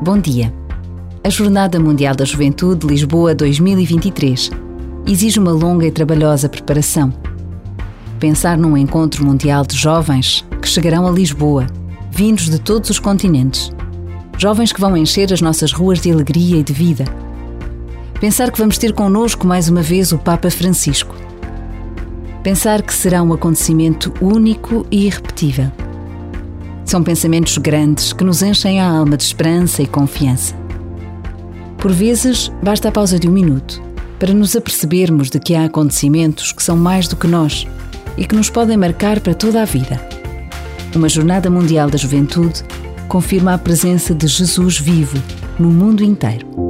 Bom dia. A Jornada Mundial da Juventude Lisboa 2023 exige uma longa e trabalhosa preparação. Pensar num encontro mundial de jovens que chegarão a Lisboa, vindos de todos os continentes. Jovens que vão encher as nossas ruas de alegria e de vida. Pensar que vamos ter connosco mais uma vez o Papa Francisco. Pensar que será um acontecimento único e irrepetível são pensamentos grandes que nos enchem a alma de esperança e confiança. Por vezes, basta a pausa de um minuto para nos apercebermos de que há acontecimentos que são mais do que nós e que nos podem marcar para toda a vida. Uma Jornada Mundial da Juventude confirma a presença de Jesus vivo no mundo inteiro.